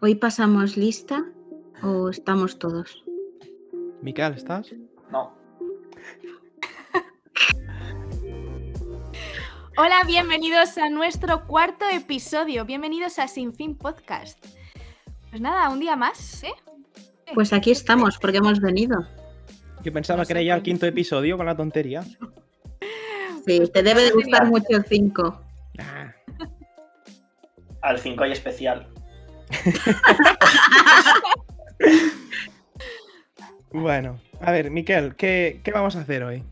¿Hoy pasamos lista o estamos todos? Miquel, ¿estás? No. Hola, bienvenidos a nuestro cuarto episodio. Bienvenidos a Sin Fin Podcast. Pues nada, un día más, ¿eh? Pues aquí estamos, porque hemos venido. Yo pensaba que era ya el quinto episodio con la tontería. Sí, te debe de gustar mucho el 5. Ah, Al 5 hay especial. Bueno, a ver, Miquel, ¿qué, qué vamos a hacer hoy?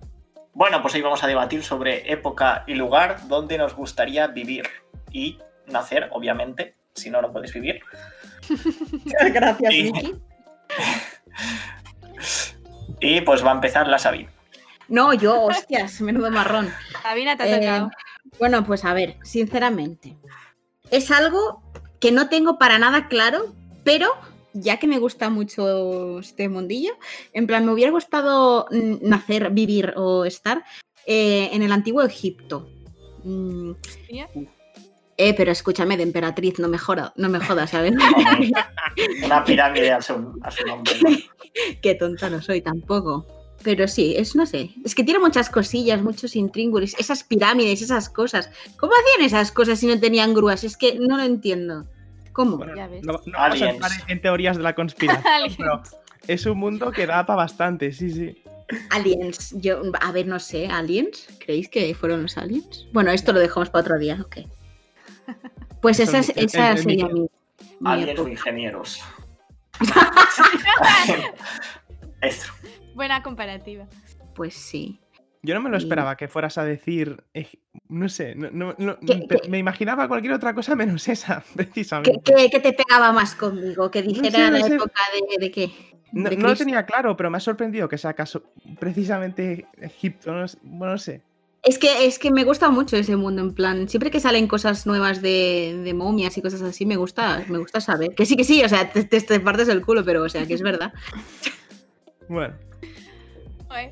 Bueno, pues hoy vamos a debatir sobre época y lugar donde nos gustaría vivir y nacer, obviamente. Si no, no puedes vivir. Gracias. Miki. Y pues va a empezar la Sabi. No, yo, hostias, menudo marrón. Sabina, te ha Eh, tocado. bueno, pues a ver, sinceramente, es algo que no tengo para nada claro, pero ya que me gusta mucho este mundillo, en plan, me hubiera gustado nacer, vivir o estar eh, en el antiguo Egipto. Mm, eh, pero escúchame, de emperatriz, no me joda, no me jodas, ¿sabes? Una pirámide a su, a su nombre. ¿no? Qué tonta no soy tampoco. Pero sí, es, no sé, es que tiene muchas cosillas, muchos intríngulis, esas pirámides, esas cosas. ¿Cómo hacían esas cosas si no tenían grúas? Es que no lo entiendo. ¿Cómo? Bueno, Ya ves. no, no vamos a Aliens. entrar en teorías de la conspiración, Aliens. pero es un mundo que da para bastante, sí, sí. Aliens, yo, a ver, no sé, ¿aliens? ¿Creéis que fueron los aliens? Bueno, esto lo dejamos para otro día, ok. Pues esa, es- esa sería mi, mi Aliens o ingenieros. Buena comparativa. Pues sí. Yo no me lo esperaba que fueras a decir, eh, no sé, no- no- no- ¿Qué- pe- qué? me imaginaba cualquier otra cosa menos esa, ¿Qué, precisamente. qué- qué te pegaba más conmigo? Que dijera sé, no la sé. época de, de qué. No, De no lo tenía claro, pero me ha sorprendido que sea caso precisamente Egipto, no sé- bueno, no sé. Es que, es que me gusta mucho ese mundo, en plan, siempre que salen cosas nuevas de, de momias y cosas así, me gusta, me gusta saber. Que sí, que sí, o sea, te, te- te partes el culo, pero o sea, que es verdad. Bueno.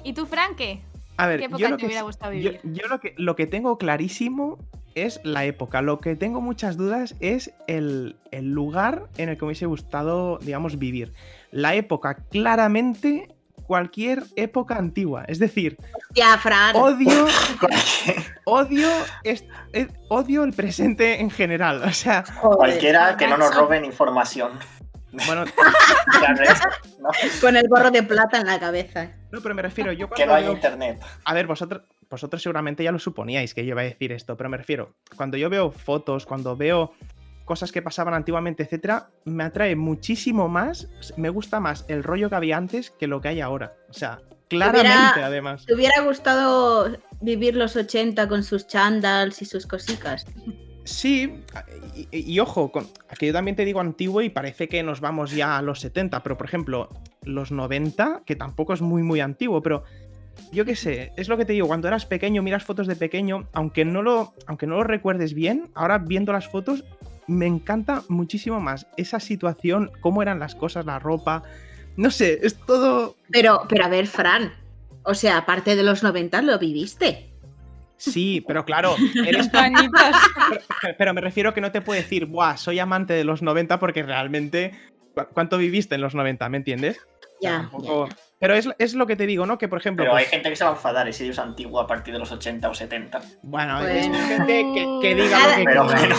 ¿Y tú, Fran, qué? A ver, ¿Qué época yo lo te que, hubiera gustado vivir? yo lo que lo que tengo clarísimo es la época. Lo que tengo muchas dudas es el, el lugar en el que me hubiese gustado, digamos, vivir. La época, claramente, cualquier época antigua. Es decir, Ya, Fran. odio, odio, eh, odio el presente en general. O sea, joder, Cualquiera que no nos roben información. Bueno. Con el gorro de plata en la cabeza. no, pero me refiero, yo Que cuando no hay veo- internet. A ver, vosotros, vosotros seguramente ya lo suponíais que yo iba a decir esto, pero me refiero, cuando yo veo fotos, cuando veo cosas que pasaban antiguamente, etcétera, me atrae muchísimo más, me gusta más el rollo que había antes que lo que hay ahora. O sea, claramente además. ¿Te hubiera gustado vivir los 80 con sus chandals y sus cositas? Sí, y, ojo, con, yo también te digo antiguo y parece que nos vamos ya a los 70, pero por ejemplo, los 90, que tampoco es muy, muy antiguo, pero yo qué sé, es lo que te digo, cuando eras pequeño, miras fotos de pequeño, aunque no lo, aunque no lo recuerdes bien, ahora viendo las fotos, me encanta muchísimo más esa situación, cómo eran las cosas, la ropa, no sé, es todo... Pero, pero a ver, Fran. O sea, aparte de los 90 lo viviste. Sí, pero claro, eres. Pero- Pero me refiero que no te puedo decir, buah, soy amante de los 90 porque realmente. ¿cu- ¿Cuánto viviste en los 90? ¿Me entiendes? O sea, Ya, tampoco- Pero es, es lo que te digo, ¿no? Que por ejemplo. Pero hay pues, gente que se va a enfadar si es antiguo a partir de los 80 o 70. Bueno, Bueno. es gente que, que diga lo que Pero bueno.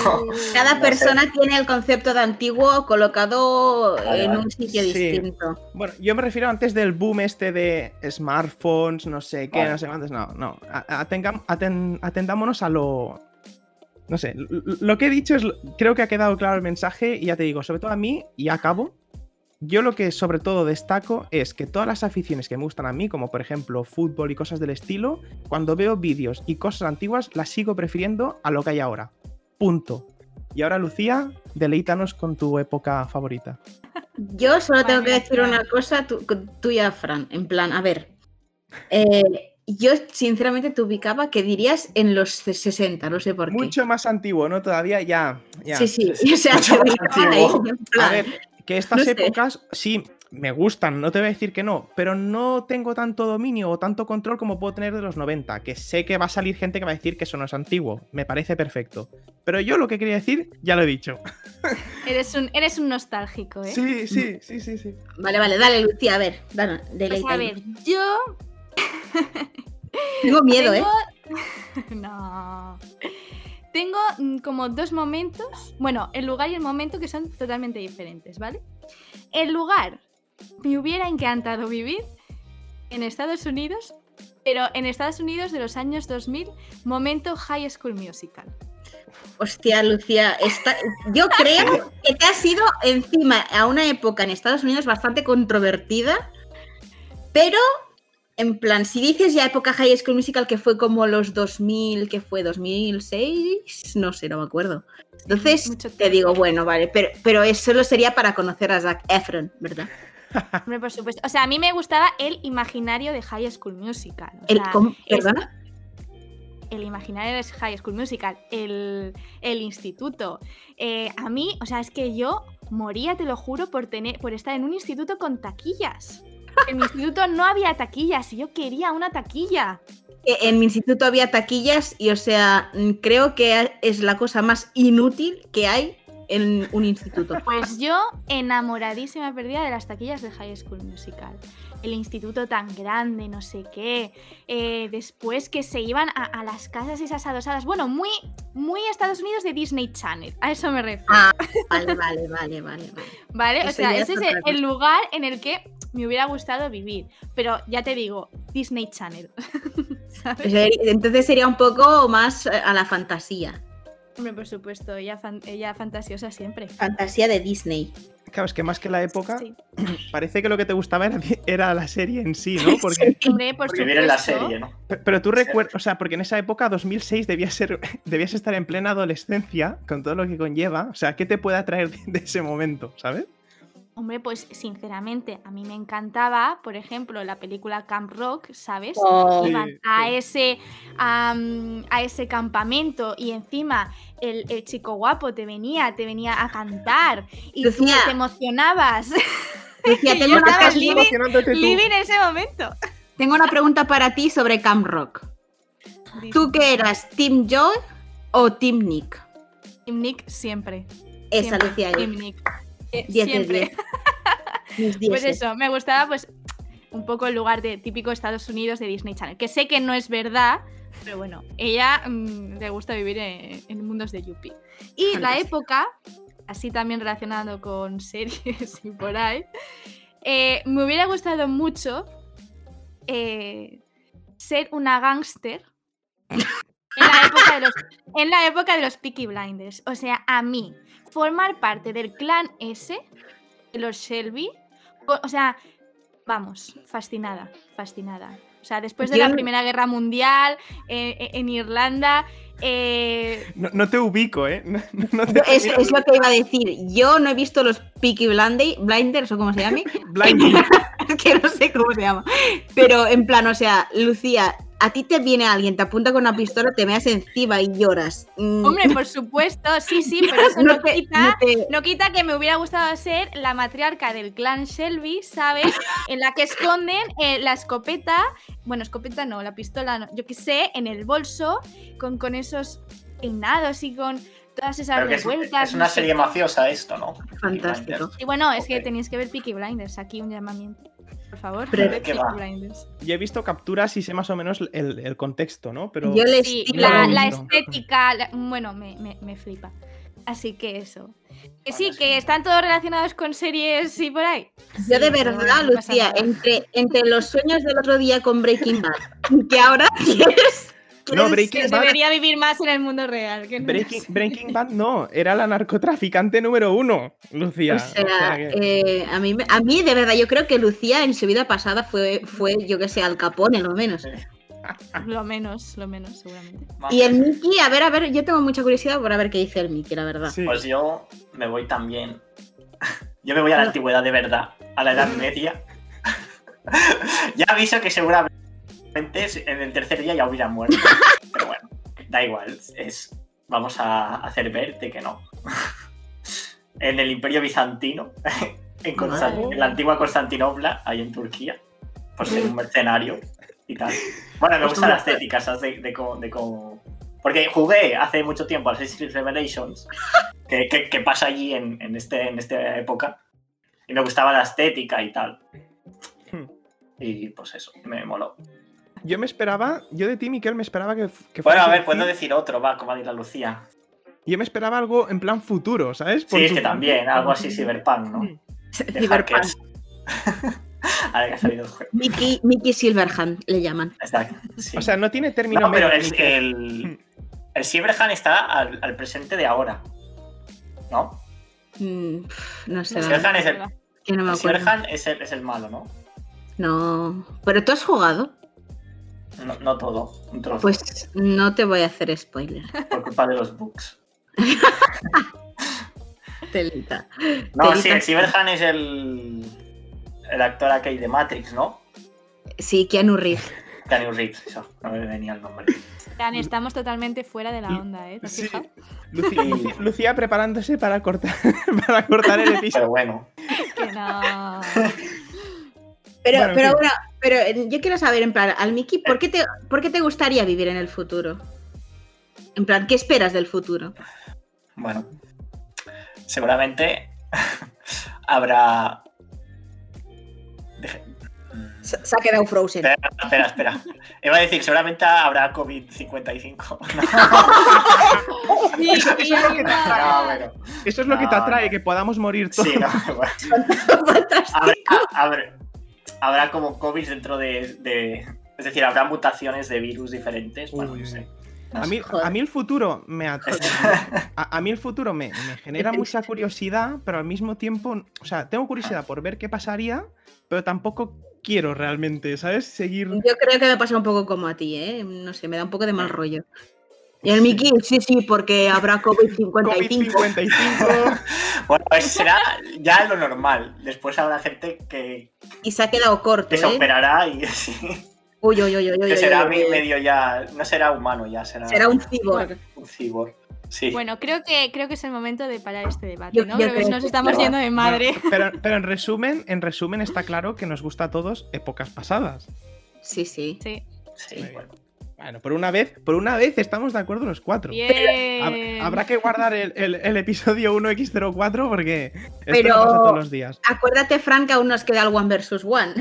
Cada No persona tiene el concepto de antiguo colocado Vale, en vale. un sitio Sí. distinto. Bueno, yo me refiero antes del boom este de smartphones, no sé qué, Vale. no sé cuántos. No, no. Atengam- aten- atendámonos a lo. No sé, lo que he dicho es. Creo que ha quedado claro el mensaje y ya te digo, sobre todo a mí, y acabo. Yo lo que sobre todo destaco es que todas las aficiones que me gustan a mí, como por ejemplo fútbol y cosas del estilo, cuando veo vídeos y cosas antiguas, las sigo prefiriendo a lo que hay ahora. Punto. Y ahora, Lucía, deleítanos con tu época favorita. Yo solo tengo que decir una cosa tú- tuya, Fran. En plan, a ver. eh, yo sinceramente te ubicaba que dirías en los 60, no sé por qué. Mucho más antiguo, ¿no? Todavía ya. ya. Sí, sí. O sea, Mucho te más ubicaba ahí, antiguo. en A ver, que estas no sé. épocas, sí, me gustan, no te voy a decir que no, pero no tengo tanto dominio o tanto control como puedo tener de los 90, que sé que va a salir gente que va a decir que eso no es antiguo, me parece perfecto. Pero yo lo que quería decir, ya lo he dicho. Eres un, eres un nostálgico, ¿eh? Sí, sí, sí, sí, sí. Vale, vale, dale, Lucía, a ver, dale, Pues deleita. a ver, yo Tengo miedo, ¿eh? No. Tengo mm, como dos momentos. Bueno, el lugar y el momento que son totalmente diferentes, ¿vale? El lugar me hubiera encantado vivir en Estados Unidos, pero en Estados Unidos de los años 2000, momento High School Musical. Hostia, Lucía, esta- yo creo que te has ido encima a una época en Estados Unidos bastante controvertida, pero en plan, si dices ya época High School Musical que fue como los 2000, que fue 2006, no sé, no me acuerdo. Entonces te digo, bueno, vale, pero, pero eso solo sería para conocer a Zac Efron, ¿verdad? Hombre, por supuesto. O sea, a mí me gustaba el imaginario de High School Musical. o El, sea, ¿cómo? es- ¿Perdona? el imaginario de High School Musical, el, el instituto. Eh, a mí, o sea, es que yo moría, te lo juro, por, tener, por estar en un instituto con taquillas. En mi instituto no había taquillas y yo quería una taquilla. E- En mi instituto había taquillas y, o sea, creo que es la cosa más inútil que hay en un instituto. Pues yo enamoradísima perdida de las taquillas de High School Musical. El instituto tan grande, no sé qué. eh, después que se iban a, a las casas esas adosadas. Bueno, muy, muy Estados Unidos de Disney Channel. A eso me refiero. Ah, vale, vale, vale, vale. vale. ¿Vale? O sea, ese es el lugar en el que me hubiera gustado vivir. Pero ya te digo, Disney Channel. Entonces sería un poco más eh, a la fantasía. Hombre, por supuesto, ella, fan- ella fantasiosa siempre. Fantasía de Disney. Claro, es que más que la época, Sí. parece que lo que te gustaba era, era la serie en sí, ¿no? Porque, Hombre, por Vivir en la serie, ¿no? pe- pero tú recuerdas, o sea, porque en esa época, 2006, debías, ser, debías estar en plena adolescencia, con todo lo que conlleva. O sea, ¿qué te puede atraer de ese momento, ¿sabes? Hombre, pues sinceramente, a mí me encantaba, por ejemplo, la película Camp Rock, ¿sabes? Oh. Iban Sí, a sí. ese, a ese campamento y encima el, el chico guapo te venía, te venía a cantar y tú Lucía. te emocionabas. Lucía, tengo una, living- tú. Living en ese momento. tengo una pregunta para ti sobre Camp Rock. ¿Tú qué eras, Team Joe o Team Nick? Team Nick siempre. Esa, siempre, Lucía. Team Nick. Eh, 10 de siempre. 10. Mis Pues eso, me gustaba pues un poco el lugar de típico Estados Unidos de Disney Channel, que sé que no es verdad, pero bueno, ella mm, le gusta vivir en, en mundos de Yuppie. Y la época, así también relacionado con series y por ahí, eh, me hubiera gustado mucho eh, ser una gángster en la, época de los, en la época de los Peaky Blinders. O sea, a mí, formar parte del clan ese, de los Shelby, o, o sea, vamos, fascinada, fascinada. O sea, después de Yo la no- Primera Guerra Mundial, eh, eh, en Irlanda, eh, No, no te ubico, ¿eh? No, no te Yo- Es, lo que iba a decir. Yo no he visto los Peaky Blinders, Blinders o como se llame, Blinding. que no sé cómo se llama. Pero en plan, o sea, Lucía, a ti te viene alguien, te apunta con una pistola, te meas encima y lloras. Mm, hombre, por supuesto, sí, sí, pero eso no no, te- quita no te- No quita que me hubiera gustado ser la matriarca del clan Shelby, ¿sabes? En la que esconden eh, la escopeta, bueno, escopeta no, la pistola, no, yo qué sé, en el bolso, con, con esos peinados y con todas esas Pero que es, revueltas. es una serie mafiosa esto, ¿no? Fantástico. Y bueno, es que tenéis que ver Peaky Blinders, aquí un llamamiento. Por favor. Yo he visto capturas y sé más o menos el, el contexto, ¿no? Pero Yo les Sí, estilo- la, estética, la- bueno, me, me- me flipa. Así que eso. Que sí, que están todos relacionados con series y por ahí. Yo de verdad, Lucía, entre, entre los sueños del otro día con Breaking Bad, que ahora quieres. No, Breaking Bad- Debería vivir más en el mundo real. que no Breaking. Breaking Bad no, era la narcotraficante número uno, Lucía. O sea, que- eh, a, mí, me- a mí de verdad, yo creo que Lucía en su vida pasada fue, fue yo que sé, Al Capone, lo menos. Lo menos, lo menos, seguramente. Y el Mickey, a ver, a ver, yo tengo mucha curiosidad por a ver qué dice el Mickey, la verdad. sí. Pues yo me voy también. Yo me voy a la antigüedad de verdad, a la Edad Media. ya aviso que seguramente en el tercer día ya hubiera muerto. Pero bueno, da igual. Es, vamos a hacer verte que no. en el Imperio Bizantino, en, la antigua Constantinopla, ahí en Turquía, por ser un mercenario y tal. Bueno, me gusta la estética, ¿sabes? De, de Porque jugué hace mucho tiempo a Assassin's Creed Revelations, que, que- que pasa allí en, en, este, en esta época, y me gustaba la estética y tal. Hmm. Y pues eso, me moló. Yo me esperaba, yo de ti, Miquel, me esperaba que, que Bueno, a ver, decir- puedo decir otro, va, como ha dicho la Lucía. Yo me esperaba algo en plan futuro, ¿sabes? Por Sí, es que también, algo así cyberpunk, ¿no? Mm. Cyberpunk. Ahora que ha salido el juego. Mickey, Mickey Silverhand le llaman. Exacto, sí. O sea, no tiene término No, pero medio, el, Miquel. el, el Cyberhand está al, al presente de ahora. ¿No? Mm, no sé, El es el, no me el. Cyberhand es el, es el malo, ¿no? No, pero tú has jugado. No, no todo, un trozo. Pues no te voy a hacer spoiler. Por culpa de los bugs. Telita. No, Telita. sí, el es el, el actor aquel de Matrix, ¿no? Sí, Keanu Reeves. Daniel Reeves, eso, no me venía el nombre. Dan, estamos totalmente fuera de la onda, ¿eh? ¿Te has Sí. fijado? Lucía, Lucía- Lucía preparándose para cortar, para cortar el episodio. Pero bueno, Que no. Pero, Bueno, en pero fin. Pero eh, yo quiero saber, en plan, al Mickey, ¿por qué, te, ¿por qué te gustaría vivir en el futuro? En plan, ¿qué esperas del futuro? bueno. Seguramente habrá. Deje- Se, se ha quedado Frozen. Espera, espera, espera. Iba a decir, seguramente habrá COVID-55. Sí, Eso- eso es lo que te iba. No, bueno. Eso es lo que te atrae, no. que podamos morir todos. Sí, no, bueno. Fantástico. Habrá, habrá- habrá como COVID dentro de, de- Es decir, habrá mutaciones de virus diferentes. Bueno, sé. No A mí, a mí el futuro me a, a mí el futuro me, me genera mucha curiosidad, pero al mismo tiempo, o sea, tengo curiosidad por ver qué pasaría, pero tampoco quiero realmente, ¿sabes? Seguir. Yo creo que me pasa un poco como a ti, ¿eh? No sé, me da un poco de mal rollo. Y el Mickey, sí, sí, porque habrá COVID-55. COVID-55. Bueno, eso será ya lo normal. Después habrá gente que, Y se ha quedado corto, que se ¿eh? operará y sí, Uy, uy, uy, uy, uy, que será uy, uy. medio ya. No será humano ya, será, Será un cyborg. un cyborg. Sí. Bueno, creo que, creo que es el momento de parar este debate, ¿no? yo Creo que creo nos estamos yendo de madre. Pero, pero en resumen, en resumen está claro que nos gusta a todos épocas pasadas. Sí, sí. Sí. Sí, bueno. Bueno, por una vez, por una vez estamos de acuerdo los cuatro. Bien. Habrá que guardar el, el- el episodio 1x04 porque esto Pero- no pasa todos los días. Acuérdate, Frank, que aún nos queda el One versus One.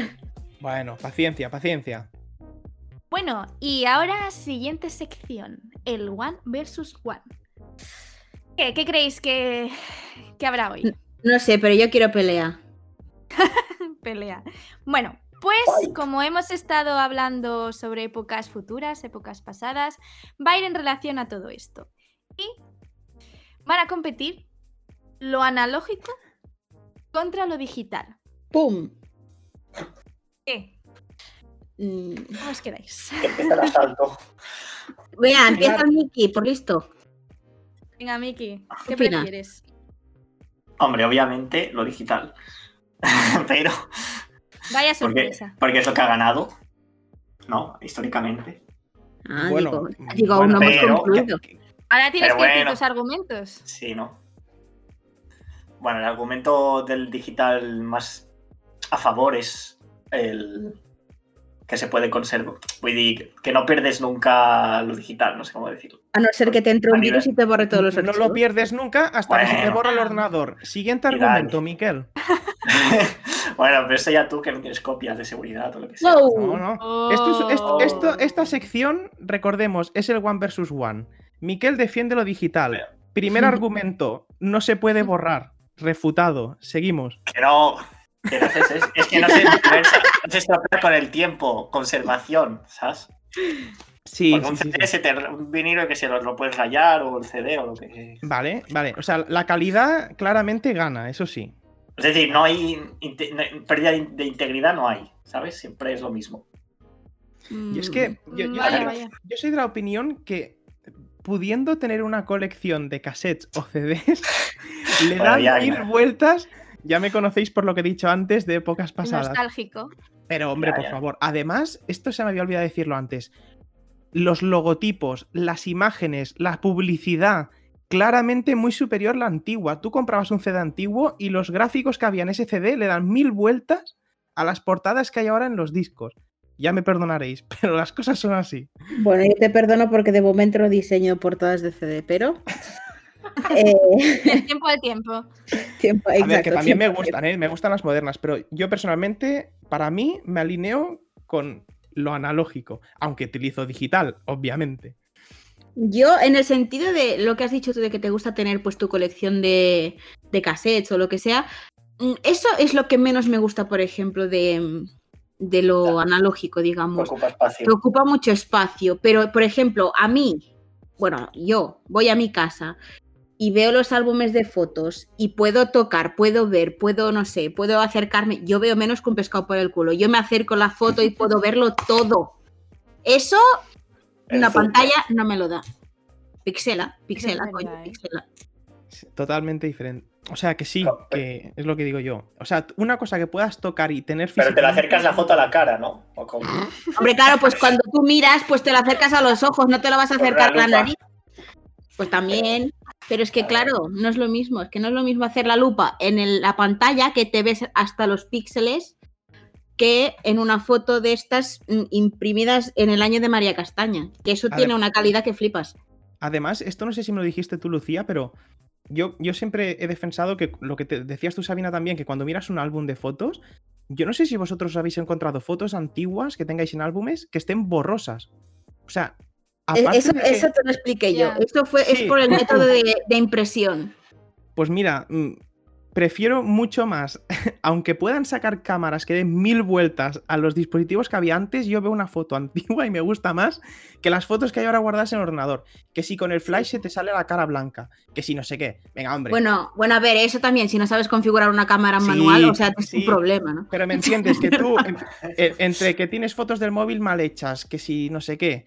Bueno, paciencia, paciencia. Bueno, y ahora siguiente sección, el One versus One. ¿Qué, qué creéis que, que habrá hoy? No sé, pero yo quiero pelea. Pelea. Bueno, pues como hemos estado hablando sobre épocas futuras, épocas pasadas, va a ir en relación a todo esto. Y van a competir lo analógico contra lo digital. ¡Pum! ¿Qué? Mm, ¿Cómo os quedáis? Que empieza el asalto. Venga, empieza Mickey, por listo. Venga, Miki, ¿qué prefieres? Hombre, obviamente lo digital. Pero. Vaya Porque, sorpresa. porque es lo que ha ganado. ¿No? Históricamente. Ah, Bueno, digo, digo, bueno, aún no hemos pero- concluido. Ahora tienes que decir bueno. tus argumentos. Sí, ¿no? Bueno, el argumento del digital más a favor es el que se puede conservar. Que no pierdes nunca lo digital, no sé cómo decirlo. A no ser que te entre un virus y te borre todos los No archivos. lo pierdes nunca hasta que se te borra el ordenador. Siguiente argumento, Miquel. bueno, pero eso ya tú que no tienes copias de seguridad o lo que sea. No, no. Oh. Esto es- esto- esto- esta sección, recordemos, es el One versus One. Miquel defiende lo digital. Primer argumento, no se puede borrar. Refutado. Seguimos. Que no. Que no es, es- es que no se, no se estropea con el tiempo, conservación, ¿sabes? Sí, Porque un, sí, CD sí. se te- un vinilo que se lo, lo puedes rayar o el CD o lo que. Vale, vale. O sea, la calidad claramente gana, eso sí. Es decir, no hay no- pérdida de integridad, no hay, ¿sabes? Siempre es lo mismo. Y es que yo, yo- Vaya, yo- vaya. yo soy de la opinión que pudiendo tener una colección de cassettes o CDs, le Bueno, dan ya, mil ya. vueltas. Ya me conocéis por lo que he dicho antes de épocas pasadas. Nostálgico. Pero hombre, Ya, por ya. favor. Además, esto se me había olvidado decirlo antes. Los logotipos, las imágenes, la publicidad, claramente muy superior la antigua. Tú comprabas un CD antiguo y los gráficos que había en ese CD le dan mil vueltas a las portadas que hay ahora en los discos. Ya me perdonaréis, pero las cosas son así. Bueno, yo te perdono porque de momento no diseño portadas de CD, pero. eh, El tiempo de tiempo. tiempo, A ver, exacto, que también me gustan, ¿eh? me gustan las modernas, pero yo personalmente, para mí, me alineo con lo analógico, aunque utilizo digital, obviamente. Yo, en el sentido de lo que has dicho tú de que te gusta tener pues tu colección de, de cassettes o lo que sea, mm, eso es lo que menos me gusta, por ejemplo, de, de lo analógico, digamos. Ocupa espacio. que ocupa mucho espacio. Pero, por ejemplo, a mí, bueno, yo voy a mi casa y veo los álbumes de fotos y puedo tocar, puedo ver, puedo, no sé, puedo acercarme. Yo veo menos que un pescado por el culo. Yo me acerco a la foto y puedo verlo todo. Eso, una pantalla no me lo da. Pixela, pixela, coño, ¿eh? pixela. Totalmente diferente. O sea, que sí, No, que es lo que digo yo. O sea, una cosa que puedas tocar y tener Pero te le físicamente- acercas la foto a la cara, ¿no? O con- Hombre, claro, pues cuando tú miras, pues te lo acercas a los ojos, no te lo vas a Con la acercar a la lupa. nariz. Pues también. Pero es que, claro, no es lo mismo. Es que no es lo mismo hacer la lupa en el- la pantalla que te ves hasta los píxeles que en una foto de estas mm, imprimidas en el año de María Castaña. Que eso A tiene una calidad que flipas. Además, esto no sé si me lo dijiste tú, Lucía, pero yo, yo siempre he defensado que lo que te decías tú, Sabina, también, que cuando miras un álbum de fotos, yo no sé si vosotros habéis encontrado fotos antiguas que tengáis en álbumes que estén borrosas. O sea, E- aparte Eso, de eso te lo expliqué yo. Esto fue, es por el método de, de impresión. Pues mira, mm, prefiero mucho más, aunque puedan sacar cámaras que den mil vueltas a los dispositivos que había antes, yo veo una foto antigua y me gusta más que las fotos que hay ahora guardadas en el ordenador. Que si con el flash se te sale la cara blanca, que si no sé qué. Venga, hombre. Bueno, bueno, a ver, eso también, si no sabes configurar una cámara Sí, manual, o sea, es sí. un problema, ¿no? Pero me entiendes que tú, en- en- entre que tienes fotos del móvil mal hechas, que si no sé qué.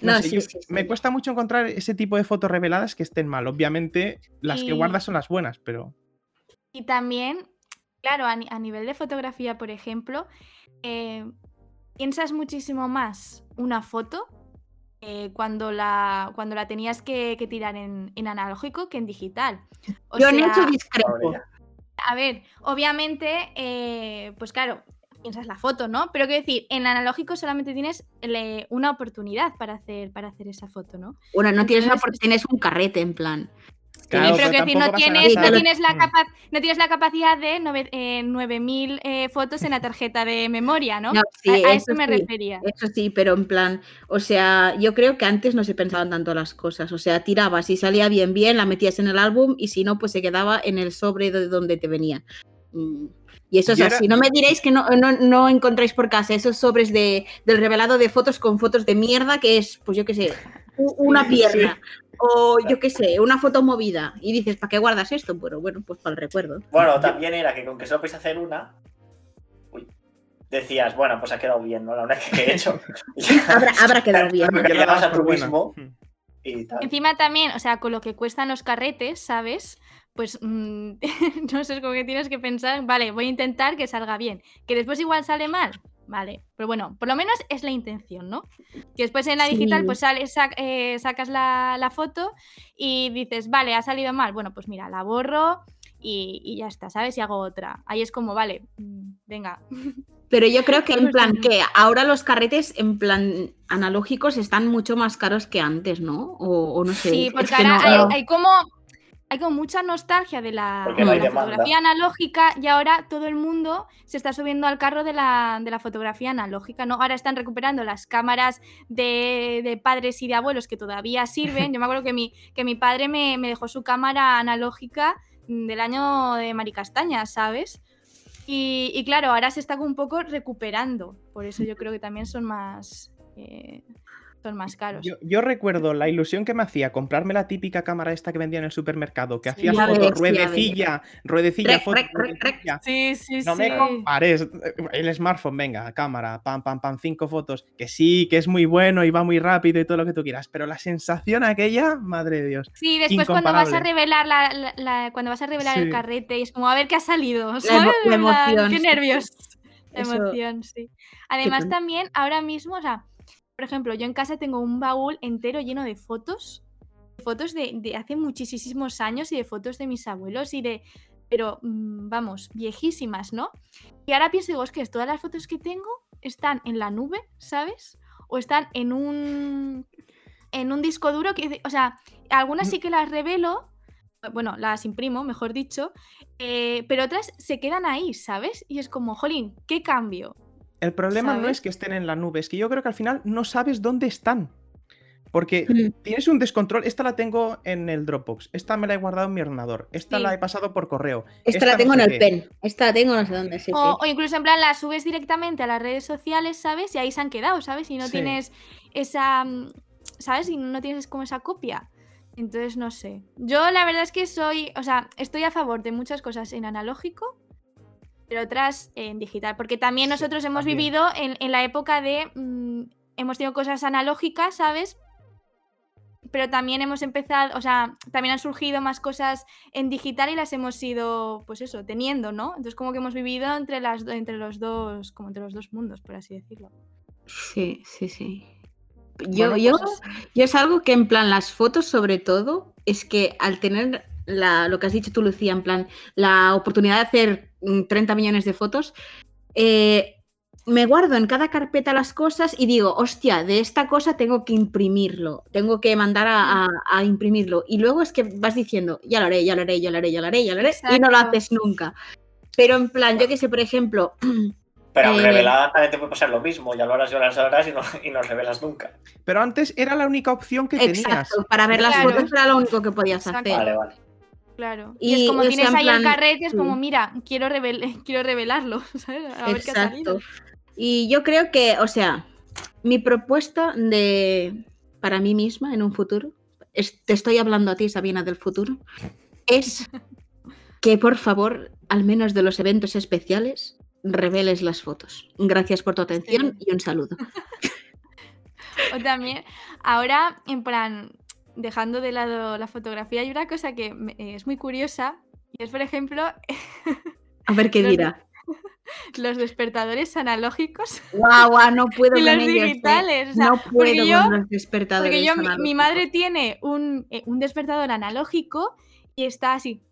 No, No, sé, sí, yo- sí, sí. Me cuesta mucho encontrar ese tipo de fotos reveladas que estén mal. Obviamente, las que guardas son las buenas, pero. Y también, claro, a, ni- a nivel de fotografía, por ejemplo, eh, piensas muchísimo más una foto eh, cuando, la, cuando la tenías que, que tirar en, en analógico que en digital. O Yo en sea, eso discrepo. A ver, obviamente, eh, pues claro, piensas la foto, ¿no? Pero quiero decir, en analógico solamente tienes le- una oportunidad para hacer, para hacer esa foto, ¿no? Bueno, no tienes una por- tienes un carrete en plan. Claro, pero decir, no tienes, no, tienes la Mm. capa- no tienes la capacidad de nove- eh, 9000 eh, fotos en la tarjeta de memoria, ¿no? No, sí, a, a eso eso me sí. refería. Eso sí, pero en plan, o sea, yo creo que antes no se pensaban tanto las cosas. O sea, tirabas, si salía bien, bien, la metías en el álbum y si no, pues se quedaba en el sobre de donde te venía. Mm. Y eso es así. No me diréis que no, no, no encontráis por casa esos sobres de, del revelado de fotos con fotos de mierda que es, pues yo qué sé, una pierna. O yo qué sé, una foto movida. Y dices, ¿para qué guardas esto? Bueno, bueno, pues para el recuerdo. Bueno, también era que con que solo podéis hacer una. Uy. Decías, bueno, pues ha quedado bien, ¿no? La única que he hecho. Habrá, habrá quedado bien. Porque a tu mismo Mm. y tal. Encima también, o sea, con lo que cuestan los carretes, ¿sabes? Pues mm, no sé, es como que tienes que pensar, vale, voy a intentar que salga bien. Que después igual sale mal, vale. Pero bueno, por lo menos es la intención, ¿no? Que después en la digital, pues sale, sac- eh, sacas la, la foto y dices, vale, ha salido mal. Bueno, pues mira, la borro y, y ya está, ¿sabes? Y hago otra. Ahí es como, vale, mm, venga. Pero yo creo que en plan que ahora los carretes en plan analógicos están mucho más caros que antes, ¿no? O, o no sé. Sí, es porque que ahora no- hay, hay como hay como mucha nostalgia de la, de fotografía analógica y ahora todo el mundo se está subiendo al carro de la, de la fotografía analógica, ¿no? Ahora están recuperando las cámaras de, de padres y de abuelos que todavía sirven. Yo me acuerdo que mi, que mi padre me, me dejó su cámara analógica mm, del año de Maricastaña, ¿sabes? Y, y claro, ahora se está un poco recuperando. Por eso yo creo que también son más, eh, son más caros. Yo, yo recuerdo la ilusión que me hacía comprarme la típica cámara esta que vendía en el supermercado, que Sí. hacía fotos, ruedecilla, ruedecilla, Rec, foto, rec, rec, rec. ruedecilla. Sí, sí, No sí. me compares. El smartphone, venga, cámara, pam, pam, pam, cinco fotos. Que sí, que es muy bueno y va muy rápido y todo lo que tú quieras. Pero la sensación aquella, madre de Dios. Sí, después cuando vas a revelar la, la- la- cuando vas a revelar el carrete y es como a ver qué ha salido, la emoción, Qué nervios. La Eso- emoción, sí. Además también ahora mismo, o sea, por ejemplo, yo en casa tengo un baúl entero lleno de fotos fotos de, de hace muchísimos años y de fotos de mis abuelos y de, pero mm, vamos, viejísimas, ¿no? Y ahora pienso, digo, es que todas las fotos que tengo están en la nube, ¿sabes? O están en un en un disco duro que, o sea, algunas sí que las revelo, bueno, las imprimo, mejor dicho, eh, pero otras se quedan ahí, ¿sabes? Y es como, jolín, ¿qué cambio? El problema no es que estén en la nube, es que yo creo que al final no sabes dónde están. Porque Mm. tienes un descontrol. Esta la tengo en el Dropbox. Esta me la he guardado en mi ordenador. Esta Sí. la he pasado por correo. Esta la no tengo en el qué. pen. Esta la tengo no sé dónde, sí, O, sí. o incluso en plan las subes directamente a las redes sociales, ¿sabes? Y ahí se han quedado, ¿sabes? Y no Sí. tienes esa, mm, ¿sabes? Y no tienes como esa copia. Entonces, no sé. Yo la verdad es que soy, o sea, estoy a favor de muchas cosas en analógico, pero otras en digital. Porque también Sí, nosotros hemos también. vivido en, en la época de, mm, hemos tenido cosas analógicas, ¿sabes? Pero también hemos empezado, o sea, también han surgido más cosas en digital y las hemos ido, pues eso, teniendo, ¿no? Entonces como que hemos vivido entre las entre los dos, como entre los dos mundos, por así decirlo. Sí, sí, sí. Yo, Bueno, yo, pues yo es algo que en plan, las fotos sobre todo, es que al tener la, lo que has dicho tú, Lucía, en plan, la oportunidad de hacer mm, 30 millones de fotos, eh, me guardo en cada carpeta las cosas y digo, hostia, de esta cosa tengo que imprimirlo, tengo que mandar a, a- a imprimirlo. Y luego es que vas diciendo, ya lo haré, ya lo haré, ya lo haré, ya lo haré, ya lo haré, y no lo haces nunca. Pero en plan, yo que sé, por ejemplo, Pero Eh. revelada también te puede pasar lo mismo. Ya lo harás y no, y no revelas nunca. Pero antes era la única opción que tenías. exacto, para ver las Claro. fotos era lo único que podías Exacto. hacer. Vale, vale. Claro. Y, Y, es como tienes en ahí el plan, carrete, es como, mira, quiero, revel- quiero revelarlo, ¿sabes? A ver qué ha salido. Exacto. Y yo creo que, o sea, mi propuesta de para mí misma en un futuro, es- te estoy hablando a ti, Sabina, del futuro, es que por favor, al menos de los eventos especiales, reveles las fotos. Gracias por tu atención y un saludo. O también, ahora, en plan, dejando de lado la fotografía, hay una cosa que me- eh, es muy curiosa, y es, por ejemplo, A ver qué Los- dirá. los despertadores analógicos Guau, guau, no puedo y con los ellos, eh. digitales. o sea, no porque puedo yo- con los despertadores. Porque yo, mi, madre tiene un, eh, un despertador analógico y está así.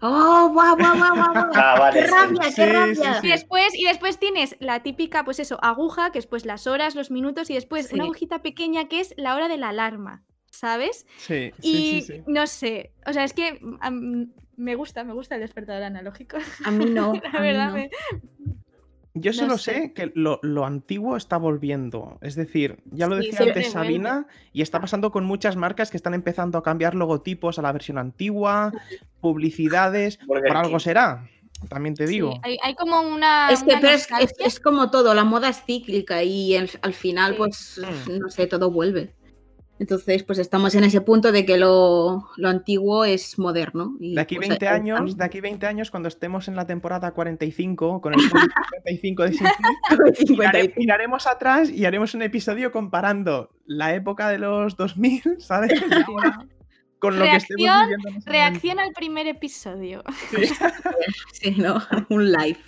¡Oh, guau, guau, guau, guau! Ah, vale, ¡Qué sí. rabia, Sí, qué sí, rabia! sí. Y después, y después tienes la típica, pues eso, aguja, que es pues las horas, los minutos, y después una agujita pequeña que es la hora de la alarma, ¿sabes? Sí, sí, Y sí, sí. no sé, o sea, es que me gusta, me gusta el despertador analógico. A mí no. La a mí verdad, no. me- Yo no solo sé. sé que lo, lo antiguo está volviendo. Es decir, ya lo decía antes. Sabina, y está pasando con muchas marcas que están empezando a cambiar logotipos a la versión antigua, publicidades. Por algo será, también te sí, digo. hay, hay como una. Es que una pero es, es- como todo, la moda es cíclica y el- al final, Sí. pues, Mm. no sé, todo vuelve. Entonces, pues estamos en ese punto de que lo, lo antiguo es moderno. y, De aquí pues, 20 ahí años, de aquí 20 años, cuando estemos en la temporada 45, con el 45 de Simply, 50 mirare- y- miraremos atrás y haremos un episodio comparando la época de los 2000, ¿sabes? Ahora con lo que estemos Reacción- viviendo en ese Reacción al primer episodio. Sí, ¿no? Un live.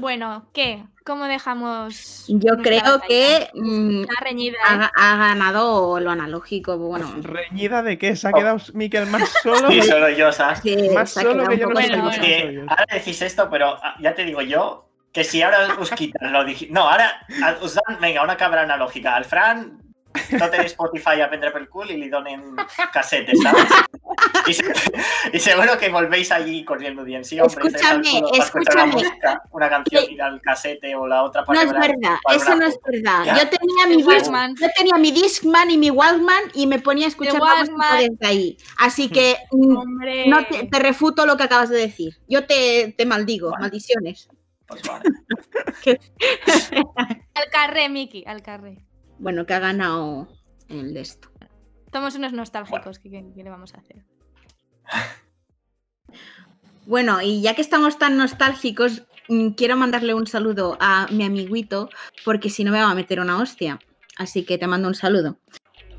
Bueno, ¿qué? ¿Cómo dejamos? Yo creo batalla? que mm, Está reñida. ¿eh? ha, ha ganado lo analógico. Bueno, momento. ¿Reñida de qué? ¿Se ha Oh. quedado Miquel más solo? Sí, solo yo, ¿sabes? sí, Más solo que yo no Bueno, bueno. Que ahora decís esto, pero ah, ya te digo yo que si ahora os quitan lo digi- No, ahora ah, os dan, venga, una cámara analógica. Al Fran, no tenéis Spotify a prendre pel cul y le donen casetes, ¿sabes? Y, se- y seguro que volvéis allí corriendo bien. Sí, hombre, Escúchame, culo escúchame. música, una canción, ir al casete o la otra No para es revelar- verdad, para eso no es verdad. Ya. Yo tenía mi El disc, Walkman. yo tenía mi Discman y mi Walkman y me ponía a escuchar la música desde ahí. Así que mm, Hombre. no te, te refuto lo que acabas de decir. Yo te, te maldigo, maldiciones. Pues vale. Al carré, Miki, al carré. Bueno, que ha ganado el de esto. Somos unos nostálgicos, ¿qué, qué- qué le vamos a hacer? Bueno, y ya que estamos tan nostálgicos, mm, quiero mandarle un saludo a mi amiguito, porque si no me va a meter una hostia. Así que te mando un saludo.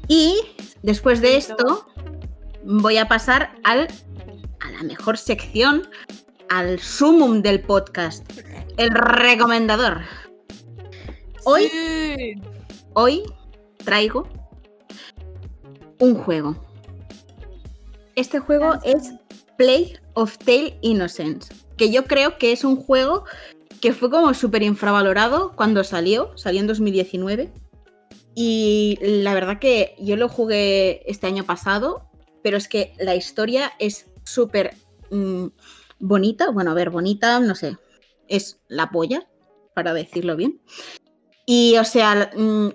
Y después de esto, voy a pasar al, a la mejor sección, al sumum del podcast, el recomendador. Hoy Sí. Hoy traigo un juego. Este juego es Play of Tale Innocence, que yo creo que es un juego que fue como súper infravalorado cuando salió, salió en 2019. Y la verdad que yo lo jugué este año pasado, pero es que la historia es súper mm, bonita. Bueno, a ver, bonita, no sé, es la polla, para decirlo bien. Y o sea, mm,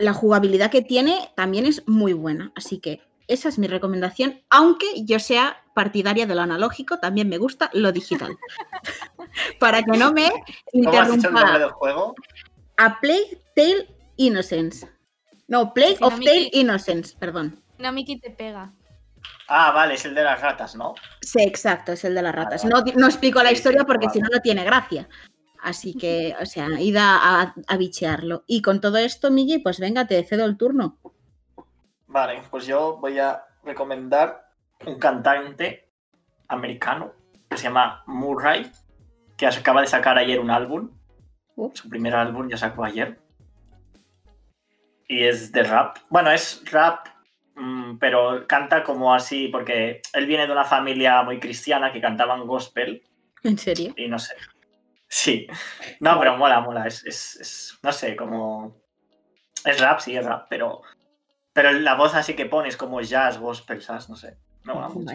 la jugabilidad que tiene también es muy buena. Así que esa es mi recomendación, aunque yo sea partidaria de lo analógico, también me gusta lo digital. Para que no me ¿Cómo has dicho el nombre interrumpa. del juego? A Plague Tale Innocence. No, Plague Si no of Tale Innocence, perdón. No, Miki te pega. Ah, vale, es el de las ratas, ¿no? Sí, exacto, es el de las ratas. vale. No, no explico la Sí, historia sí, porque vale. si no, no tiene gracia. Así que, o sea, id a, a, a bichearlo. Y con todo esto, Migi, pues venga, te cedo el turno. Vale, pues yo voy a recomendar un cantante americano que se llama Murray, que acaba de sacar ayer un álbum. Uh. Su primer álbum ya sacó ayer. Y es de rap. Bueno, es rap, mm, pero canta como así, porque él viene de una familia muy cristiana que cantaban gospel ¿En serio? y no sé. Sí. No, pero mola, mola. Es, es, es- no sé, como... Es rap, sí, es rap, pero... Pero la voz así que pones como jazz, gospel. No sé. Me mola mucho.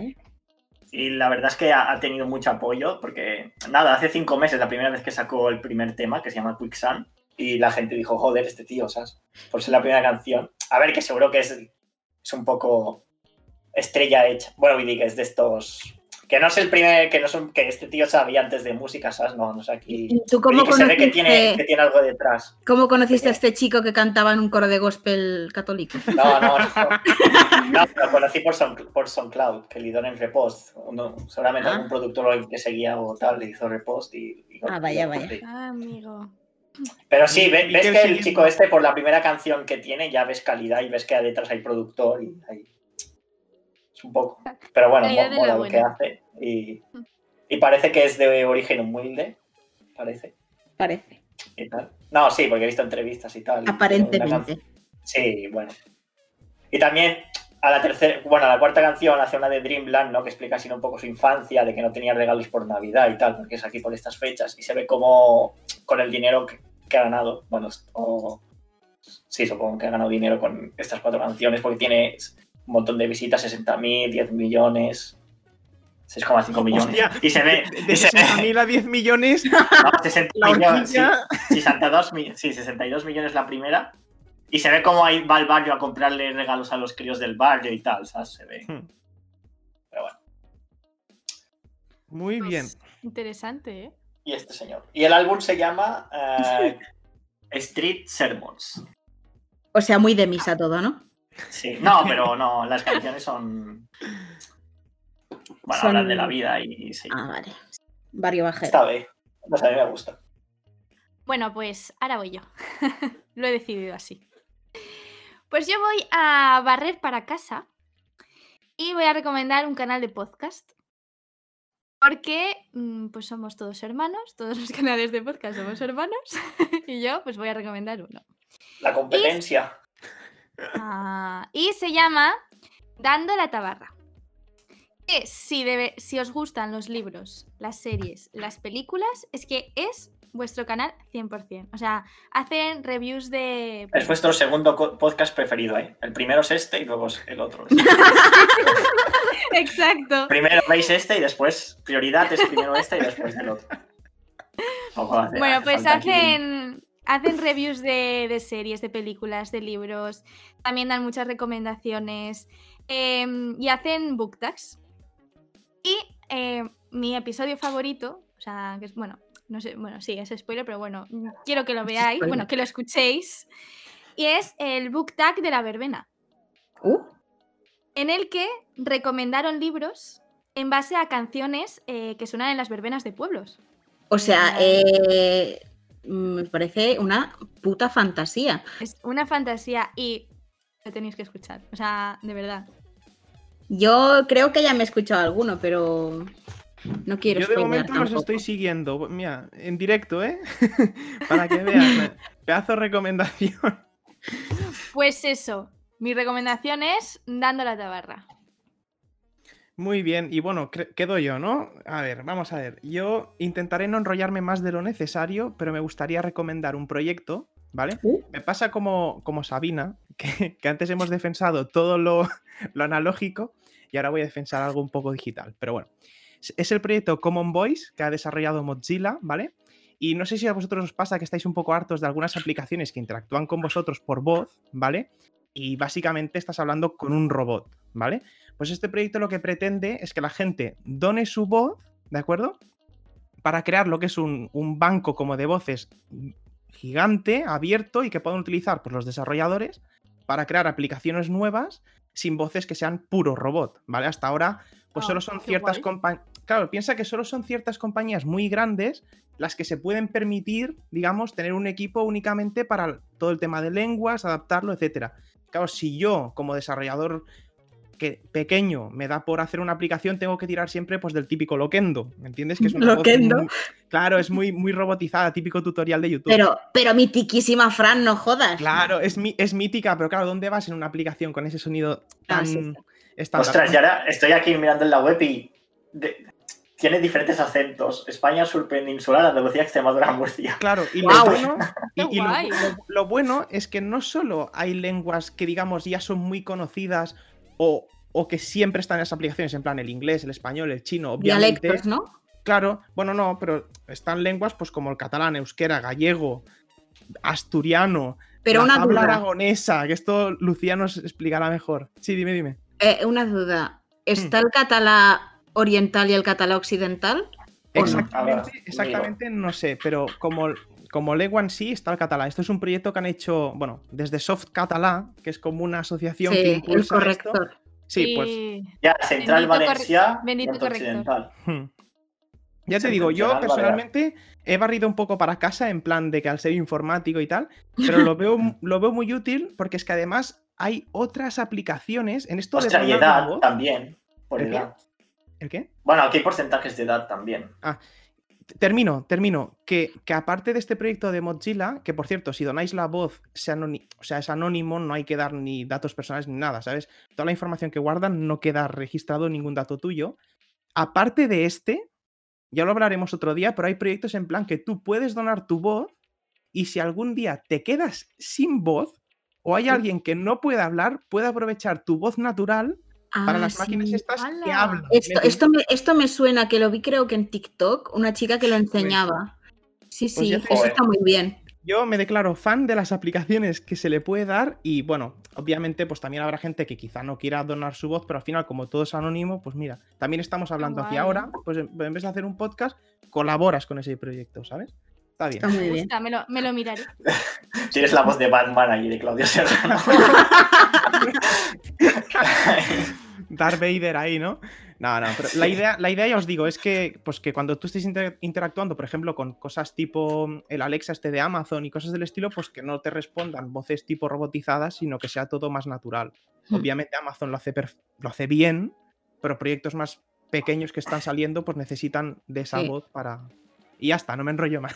Y la verdad es que ha, ha tenido mucho apoyo porque, nada, hace cinco meses, la primera vez que sacó el primer tema, que se llama Quicksand, y la gente dijo, joder, este tío, ¿sabes? Por ser la primera canción. A ver, que seguro que es, es un poco estrella hecha. Bueno, y que es de estos... Que no es el primer, que no son, que este tío sabía antes de música, ¿sabes? No, no sé aquí... ¿Tú cómo Y que se ve que tiene, que tiene algo detrás. cómo conociste a este chico que cantaba en un coro de gospel católico? No, no, no. No, lo conocí por, Son, por SoundCloud, que le dieron repost. Uno, seguramente Ah. algún productor que seguía o tal le hizo repost y... y- Ah, vaya, vaya. Ah, amigo. Pero sí, ve- Y ves que el chico este, por la primera canción que tiene, ya ves calidad y ves que detrás hay productor y hay... Es un poco... Pero bueno, mo- mola lo que hace y, y parece que es de origen humilde, parece. Parece. Y tal. No, sí, porque he visto entrevistas y tal. Aparentemente. Sí, bueno. Y también a la tercera, bueno, a la cuarta canción hace una de Dreamland, ¿no? Que explica así un poco su infancia, de que no tenía regalos por Navidad y tal, porque es aquí por estas fechas. Y se ve como con el dinero que, que ha ganado, bueno, o- sí, supongo que ha ganado dinero con estas cuatro canciones, porque tiene un montón de visitas, 60.000, 10 millones, 6,5 millones. Hostia, y se ve, De, de y se ve- 60.000 a 10 millones, no, 60 la millones, sí. horquilla. 62, mi- sí, 62 millones la primera. Y se ve cómo ahí va el barrio a comprarle regalos a los críos del barrio y tal, ¿sabes? Se ve. Hmm. Pero bueno. Muy bien. Pues, interesante, ¿eh? Y este señor. Y el álbum se llama eh, Street Sermons. O sea, muy de misa todo, ¿no? Sí. No, pero no, las canciones son. Bueno, Son- hablan de la vida y sí. Ah, vale. Barrio bajero. Está bien. No sé, a mí me gusta. Bueno, pues ahora voy yo. Lo he decidido así. Pues yo voy a barrer para casa y voy a recomendar un canal de podcast. Porque mm, pues somos todos hermanos, todos los canales de podcast somos hermanos y yo pues voy a recomendar uno. La competencia. Ah, y se llama Dando la Tabarra. Que si, debe- si os gustan los libros, las series, las películas, es que es vuestro canal 100%. O sea, hacen reviews de... Es vuestro segundo podcast preferido, ¿eh? El primero es este y luego es el otro. Exacto. Primero veis este y después prioridad es primero este y después el otro. Bueno, pues aquí- hacen, reviews de, de series, de películas, de libros. También dan muchas recomendaciones. em, y hacen book tags. Y eh, mi episodio favorito, o sea, que es, bueno, no sé, bueno, sí, es spoiler, pero bueno, mm, quiero que lo veáis, bueno, que lo escuchéis. Y es el book tag de la verbena, Uh, en el que recomendaron libros en base a canciones eh, que suenan en las verbenas de pueblos. o sea, eh, me parece una puta fantasía. Es una fantasía y lo tenéis que escuchar. O sea, de verdad. Yo creo que ya me he escuchado alguno, pero no quiero Yo de momento los estoy siguiendo. Mira, en directo, ¿eh? Para que veas. Pedazo de recomendación. Pues eso. Mi recomendación es Dando la tabarra. Muy bien, y bueno, quedo yo, ¿no? A ver, vamos a ver. Yo intentaré no enrollarme más de lo necesario, pero me gustaría recomendar un proyecto, ¿vale? Me pasa como, como Sabina, que, que antes hemos defensado todo lo, lo analógico y ahora voy a defensar algo un poco digital. Pero bueno, es el proyecto Common Voice que ha desarrollado Mozilla, ¿vale? Y no sé si a vosotros os pasa que estáis un poco hartos de algunas aplicaciones que interactúan con vosotros por voz, ¿vale? Y básicamente estás hablando con un robot, ¿vale? Pues este proyecto lo que pretende es que la gente done su voz, ¿de acuerdo? Para crear lo que es un, un banco como de voces gigante, abierto y que puedan utilizar pues, los desarrolladores para crear aplicaciones nuevas sin voces que sean puro robot, ¿vale? Hasta ahora, pues Ah, solo son ciertas compañías. Claro, piensa que solo son ciertas compañías muy grandes las que se pueden permitir, digamos, tener un equipo únicamente para todo el tema de lenguas, adaptarlo, etcétera. Claro, si yo, como desarrollador que pequeño me da por hacer una aplicación, tengo que tirar siempre pues del típico Loquendo, ¿me entiendes? Que es una Loquendo. muy- claro, es muy, muy robotizada, típico tutorial de YouTube. Pero, pero mi tiquísima Fran, no jodas. Claro, es, mi- es mítica, pero claro, ¿dónde vas en una aplicación con ese sonido Ah, tan sí, sí. estándar? Ostras, y ahora estoy aquí mirando en la web y de- tiene diferentes acentos. España, Sur Peninsular, Andalucía, Extremadura, Murcia. Claro, y, lo, bueno, y- Qué y lo- guay. lo- lo bueno es que no solo hay lenguas que, digamos, ya son muy conocidas o, o que siempre están en las aplicaciones, en plan el inglés, el español, el chino, obviamente. Dialectos, ¿no? Claro, bueno, no, pero están lenguas pues como el catalán, euskera, gallego, asturiano, Pero la una duda. aragonesa, que esto Lucía nos explicará mejor. Sí, dime, dime. eh, una duda. ¿Está el catalá oriental y el catalá occidental? ¿O no? Exactamente, exactamente no sé, pero como, como lengua en sí está el catalán. Esto es un proyecto que han hecho, bueno, desde Soft Catalá, que es como una asociación que Sí, el impulsa esto. corrector. Sí, pues Ya, Central Valencia. Occidental. Hmm. Ya te digo, yo personalmente he barrido un poco para casa en plan de que al ser informático y tal, pero lo veo, lo veo muy útil porque es que además hay otras aplicaciones en esto de y edad voz. también. Por edad. ¿El qué? Bueno, aquí hay porcentajes de edad también. Termino, termino. Que, que aparte de este proyecto de Mozilla, que por cierto, si donáis la voz, o sea, es anónimo, no hay que dar ni datos personales ni nada, ¿sabes? Toda la información que guardan no queda registrado ningún dato tuyo. Aparte de este, ya lo hablaremos otro día, pero hay proyectos en plan que tú puedes donar tu voz y si algún día te quedas sin voz o hay alguien que no puede hablar, puede aprovechar tu voz natural para Ah, las máquinas sí. estas que ¡Hala! hablan. ¿me Esto, me, esto me suena que lo vi creo que en TikTok, una chica que lo enseñaba. Sí, sí, Pues te eso está muy bien. Yo me declaro fan de las aplicaciones que se le puede dar y bueno, obviamente pues también habrá gente que quizá no quiera donar su voz, pero al final como todo es anónimo, pues mira, también estamos hablando aquí ahora, pues en vez de hacer un podcast, colaboras con ese proyecto, ¿sabes? Está bien. Está muy Me bien. me lo, me lo miraré. Tienes la voz de Batman allí, de Claudio Serrano. Darth Vader ahí, ¿no? No, no, pero la idea, la idea ya os digo, es que, pues que cuando tú estés inter- interactuando, por ejemplo, con cosas tipo el Alexa este de Amazon y cosas del estilo, pues que no te respondan voces tipo robotizadas, sino que sea todo más natural. Hmm. Obviamente Amazon lo hace, lo hace bien, pero proyectos más pequeños que están saliendo, pues necesitan de esa Sí. voz para... Y ya está, no me enrollo más.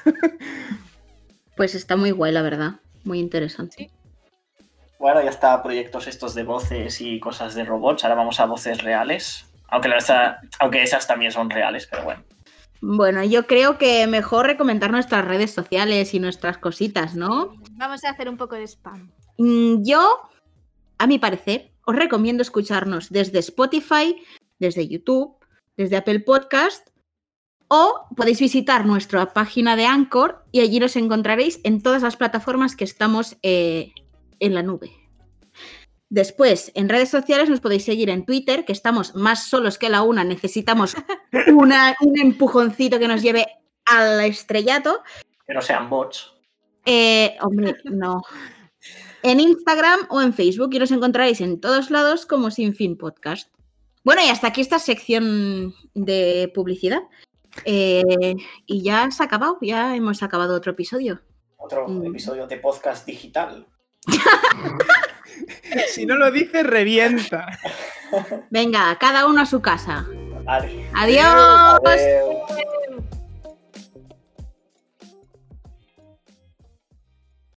Pues está muy guay, la verdad. Muy interesante. Sí. Bueno, ya está proyectos estos de voces y cosas de robots. Ahora vamos a voces reales. Aunque, la aunque esas también son reales, pero bueno. Bueno, yo creo que mejor recomendar nuestras redes sociales y nuestras cositas, ¿no? Vamos a hacer un poco de spam. Mm, Yo, a mi parecer, os recomiendo escucharnos desde Spotify, desde YouTube, desde Apple Podcast o podéis visitar nuestra página de Anchor y allí nos encontraréis en todas las plataformas que estamos eh, en la nube. Después, en redes sociales nos podéis seguir en Twitter, que estamos más solos que la una, necesitamos una- un empujoncito que nos lleve al estrellato. Que no sean bots. Eh, hombre, no. En Instagram o en Facebook y nos encontraréis en todos lados como Sin Fin Podcast. Bueno, y hasta aquí esta sección de publicidad. Eh, y ya se ha acabado, ya hemos acabado otro episodio. Otro Mm. episodio de podcast digital. si no lo dices, revienta. Venga, cada uno a su casa. Vale. Adiós.